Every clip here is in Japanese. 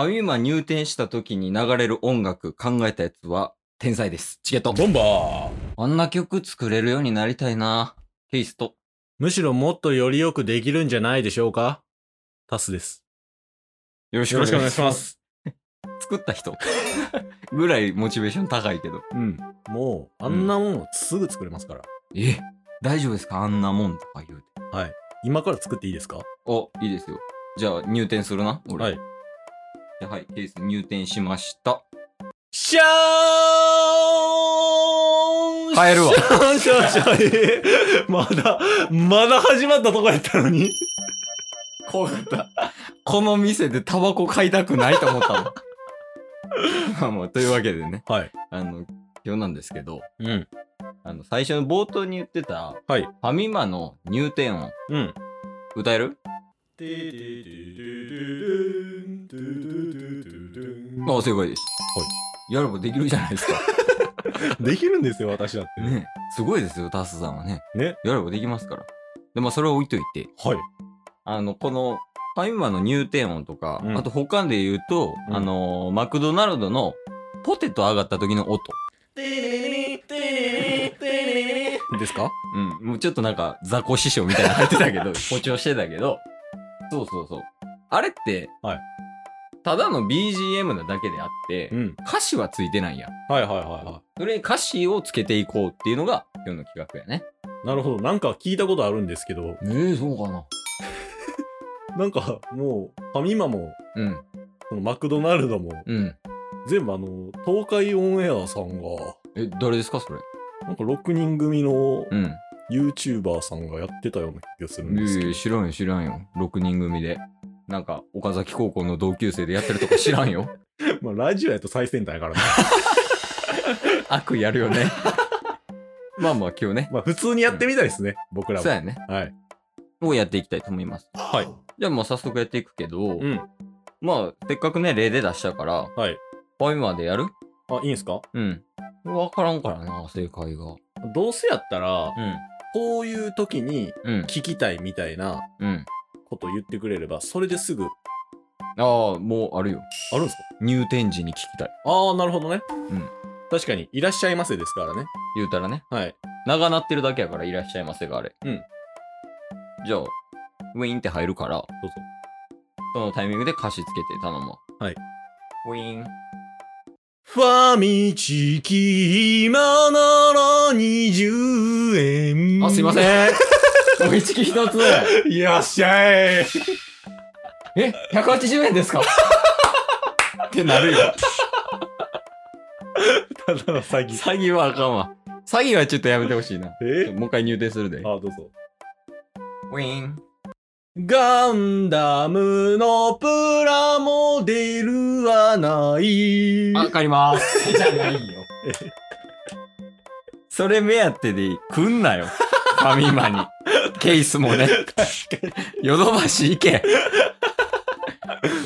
ファミマ入店した時に流れる音楽考えたやつは天才です。チケット。ボンバーあんな曲作れるようになりたいな。ケイスト。むしろもっとよりよくできるんじゃないでしょうか？タスです。よろしくお願いしま。す。作った人ぐらいモチベーション高いけど。うん。もう、あんなもんすぐ作れますから。え大丈夫ですか？あんなもんとか言うて。はい。今から作っていいですか？お、いいですよ。じゃあ入店するな。俺。はい。はい、ケース入店しました。シャーン帰るわ シャーンシャーンシャーンえーまだ、まだ始まったとこやったのに。怖かった。この店でタバコ買いたくないと思ったの。まあまあ、というわけでね、はい。あの、今日なんですけど、うん。あの、最初の冒頭に言ってた、はい。ファミマの入店音、うん。歌える？ああ、正解です。はい。やればできるじゃないですか。できるんですよ、私だって。ね。すごいですよ、タスさんはね。ね。やればできますから。で、まあ、それを置いといて、はい。あの、この、ファミマの入店音とか、うんあと他で言うと、うんあのーマクドナルドのポテト上がった時の音。ですか？うん。もうちょっとなんか、雑魚師匠みたいなの入ってたけど、誇張してたけど、そうそうそう。あれって、はいただの BGM なだけであって、うん。歌詞はついてないやん。はいはいはいはそれに歌詞をつけていこうっていうのが今日の企画やね。い。なるほど。なんか聞いたことあるんですけど、ええそうかな。なんかもう、ファミマも、うん。そのマクドナルドも、うん。全部あの、東海オンエアさんが、え、誰ですかそれ？なんか6人組のうん。YouTuber さんがやってたような気がするんですけどいやいや、知らんよ、知らんよ。6人組で。なんか、岡崎高校の同級生でやってるとか知らんよ。まあ、ラジオやと最先端やからね。悪意やるよね。まあまあ今日ね。まあ、普通にやってみたいですね、僕らも。そうやね。はい。をやっていきたいと思います。はい。じゃあもう早速やっていくけど、うん。まあ、せっかくね、例で出したから、はい。ファミマでやる？あ、いいんすか？うん。わからんからな、正解が。どうせやったら、うん。こういう時にうん。聞きたいみたいなうん。ことを言ってくれれば、それですぐ、ああ、もうあるよ。あるんすか？入店時に聞きたい。ああ、なるほどね。うん。確かに、いらっしゃいませですからね。言うたらね。はい。長なってるだけやからいらっしゃいませがあれ。うん。じゃあ、ウィーンって入るから、どうぞ。そのタイミングで歌詞つけて頼むわ。はい。ウィーン。ファミチキ今なら20円。あ、すいません。おいちき一つ。ん。いらっしゃい。え、180円ですか？ってなるよ。ただの詐欺。詐欺はあかんわ。詐欺はちょっとやめてほしいな。え？もう一回入店するで。あ、どうぞ。ウィーン。ガンダムのプラモデルはない。あ、借ります。じゃないよ。それ目当てで来んなよ。ファミマに。ケースもね。ヨドバシ行け。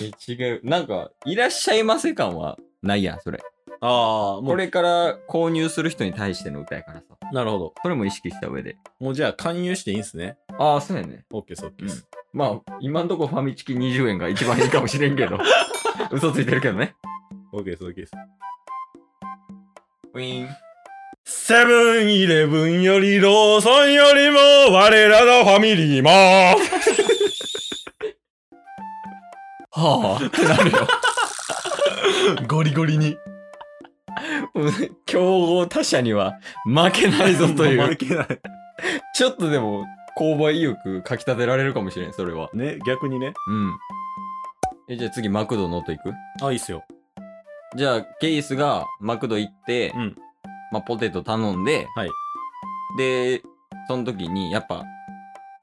え違う。なんか、いらっしゃいませ感はないやん、それ。ああ、もう、これから購入する人に対しての歌やからさ。なるほど。それも意識した上で。もうじゃあ勧誘していいんすね。ああ、そうやね。オッケーです、オッケーです。まあ、今んとこファミチキ20円が一番いいかもしれんけど。嘘ついてるけどね。オッケーです、オッケーです。ウィーン。セブンイレブンよりローソンよりも我らのファミリーも はあ、ってなるよ。ゴリゴリに。競合他社には負けないぞという。負けない。ちょっとでも、購買意欲かき立てられるかもしれん、それは。ね、逆にね。うん。え、じゃあ次、マクドの音いく？あ、いいっすよ。じゃあ、ケイスがマクド行って、うんまあ、ポテト頼んで、はいで、その時に、やっぱ、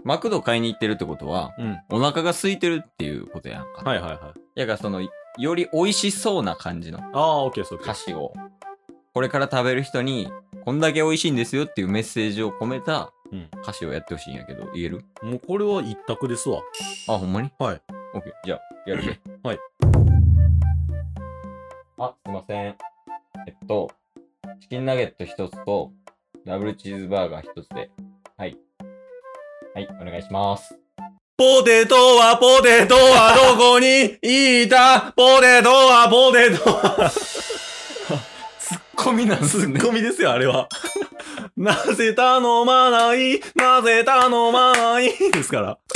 マクド買いに行ってるってことは、うん。お腹が空いてるっていうことやんか。はいはいはい。やから、その、より美味しそうな感じのああ、オッケーです、オッケーです。歌詞を、これから食べる人に、こんだけ美味しいんですよっていうメッセージを込めたうん歌詞をやってほしいんやけど、言える？もうこれは一択ですわ。あ、ほんまに？はい。オッケー。じゃあ、やるぜ。はい。あ、すいません。えっと、チキンナゲット一つと、ダブルチーズバーガー一つで。はい。はい、お願いします。ポテトはポテトは どこにいた？ポテトはポテトは ツッコミなんすね。ツッコミですよ、あれは。なぜ頼まない？なぜ頼まない？ですから。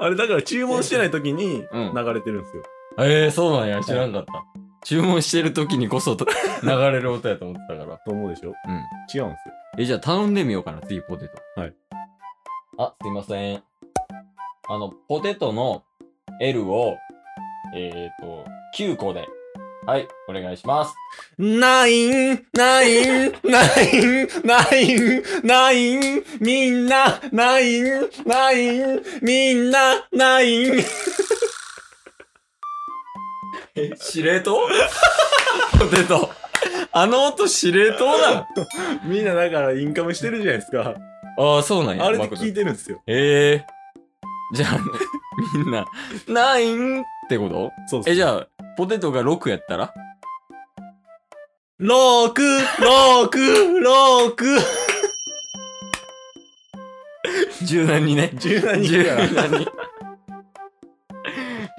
あれだから注文してない時にうん流れてるんですよ。えー、そうなんや。知らんかった。注文してる時にこそと 流れる音やと思ってたから。と思うでしょ？うん。違うんですよ。え、じゃあ頼んでみようかな、次ポテト。はい。あ、すいません。あの、ポテトの L を、えっ、ー、と、9個で。はい、お願いします。 nine、nine、nine、nine、nine、みんな、 nine、nine、みんな、 nine。え、司令塔？ポテト。あの音司令塔なの？みんなだからインカムしてるじゃないですか。ああ、そうなんや。あれで聞いてるんですよ。ええじゃあ、みんな、ナインってこと？そうえ、じあ。ゃあ、ポテトが6やったら？ローク、ローク、ローク。柔軟にね。柔軟に柔。軟に。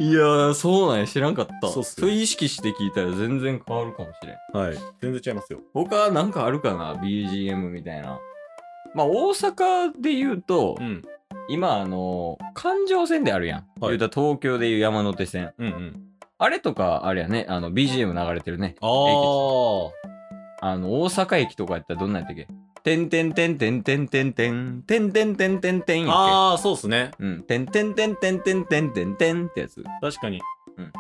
いやー、そうなんや。知らんかった。そうっすよれ意識して聞いたら全然変わるかもしれん。はい。全然違いますよ。他なんかあるかな ?BGM みたいな。まあ、大阪で言うと、うん。今、あの環状線であるやん。はい言うたら東京でいう山手線。うんうん。あれとか、あれやね、あの、BGM 流れてるね。ああ。あの、大阪駅とかやったらどんなんやったっけ？てんてんてんてんてんてんてん、てんてんてんてんてんやっああ、そうっすね。けうん。てんてんてんてんてんてんてんてんってやつ。確かに。うん。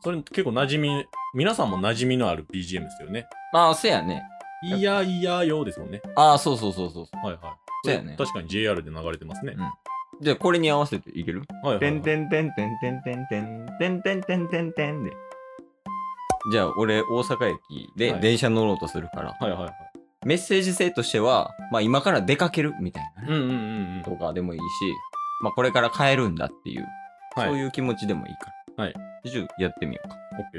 それ結構馴染み、皆さんも馴染みのある BGM ですよね。まあ、せやね。いやいやよですもんね。ああ、そうそうそうそう。はいはい。そうやね確かに JR で流れてますね。じゃあ、これに合わせていけるはいはい、てはい。んてんてんてんてんてんてんてんてんてんてんてんで。じゃあ、俺、大阪駅ではい電車乗ろうとするから、はいはいはい。メッセージ性としては、まあ、今から出かけるみたいなね、うんうんうんうん。とかでもいいし、まあ、これから帰るんだっていう、はいそういう気持ちでもいいから。はい。ちょっとやってみようか。OK で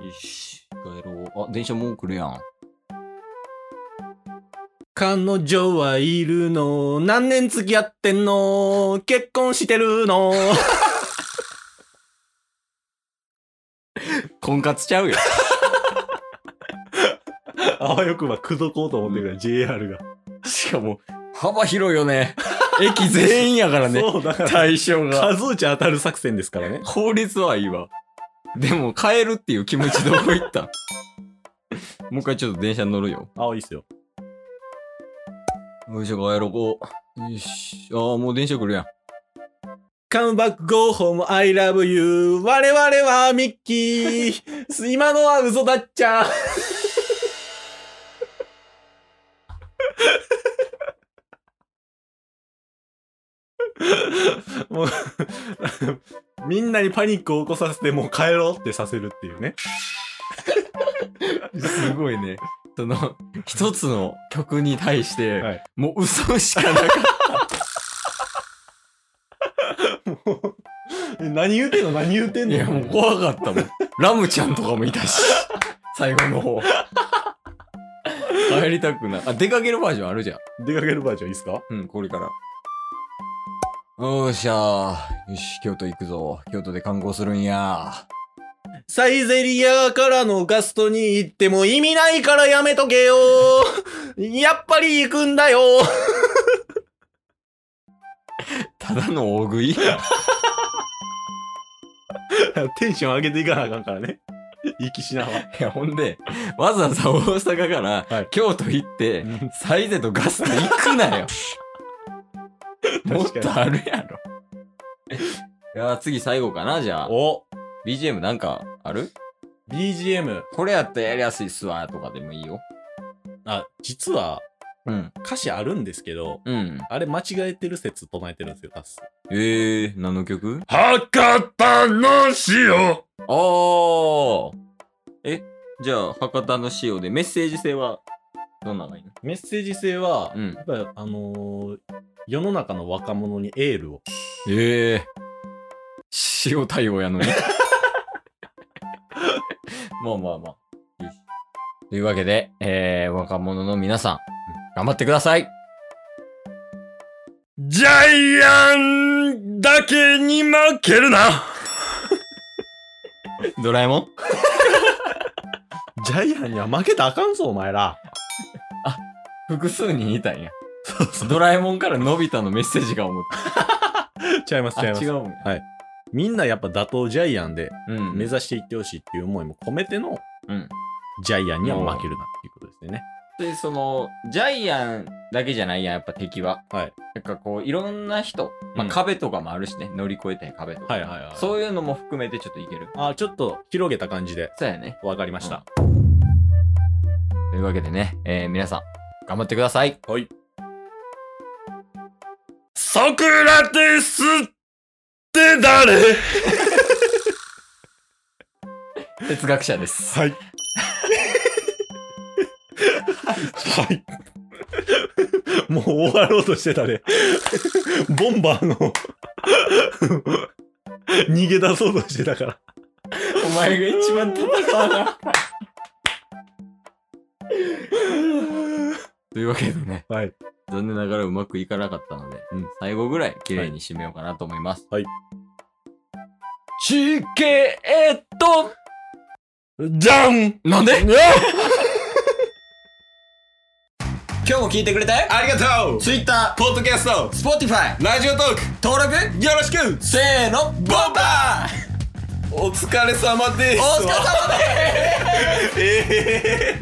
す。よし、帰ろう。あ、電車もう来るやん。彼女はいるの？何年付き合ってんの？結婚してるの？婚活ちゃうよ。あわよくば口説こうと思ってるから JR が。しかも、幅広いよね。駅全員やからね。そう、だから、対象が。数打ち当たる作戦ですからね。法律はいいわ。でも、帰るっていう気持ちどこ行った？もう一回ちょっと電車乗るよ。あ、いいっすよ。よいしょ、帰ろう。こう。よし。ああ、もう電車来るやん。Come back, go home, I love you. 我々はミッキー。今のは嘘だっちゃ。もう、みんなにパニックを起こさせて、もう帰ろうってさせるっていうね。すごいね。その、一つの曲に対して、はいもう嘘しかなかっ もうえ何言うてんの何言うてんた。のいや、もう怖かったもん。ラムちゃんとかもいたし。最後の方。帰りたくない。あ、出かけるバージョンあるじゃん。出かけるバージョンいいっすか？うん、これから。よっしゃー。よし、京都行くぞ。京都で観光するんや。サイゼリアからのガストに行っても意味ないからやめとけよ やっぱり行くんだよ ただの大食いや。テンション上げていかなあかんからね。行きしなは。いや、ほんで、わざわざ大阪からはい京都行って、うんサイゼとガスト行くなよ。も っ確かにとあるやろ。いやー、次最後かな、じゃあ。お BGM なんかある !BGM。これやったらやりやすいっすわ、とかでもいいよ。あ、実はうん。歌詞あるんですけど、うん。あれ間違えてる説唱えてるんですよ、タス。えー、何の曲？博多の塩あーえ、じゃあ、博多の塩でメッセージ性はどんなのがいいの？メッセージ性は、うんやっぱりあのー世の中の若者にエールを。ええ塩対応やのに？まあまあまあ。というわけで、えー、若者の皆さん、頑張ってくださいジャイアンだけに負けるな。ドラえもん？ジャイアンには負けたらあかんぞ、お前ら。複数人いたんや。ドラえもんからのび太のメッセージが思っ 違います、た。あ、違います違。うんや。みんなやっぱ打倒ジャイアンでうん。目指していってほしいっていう思いも込めてのうん。ジャイアンには負けるなっていうことですよね。で、その、ジャイアンだけじゃないやん、やっぱ敵は。はい。なんかこう、いろんな人、まあ、うん壁とかもあるしね、乗り越えたい壁とか。はいはいはい。そういうのも含めてちょっといける。あ、ちょっと広げた感じでそうやね。わかりました。というわけでね、えー、皆さん、頑張ってください。はい。ソクラテスって誰？哲学者です。はい。はい。もう終わろうとしてたね。ボンバーの逃げ出そうとしてたから。お前が一番戦わな。というわけでね、はい。残念ながらうまくいかなかったので、うん。最後ぐらい綺麗に締めようかなと思います。はい。チケット！じゃんなんで？今日も聞いてくれて？ありがとう！Twitter、ポッドキャスト Spotify、ラジオトーク登録？よろしく！せーの、ボンバーお疲れ様です。お疲れ様です。え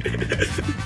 え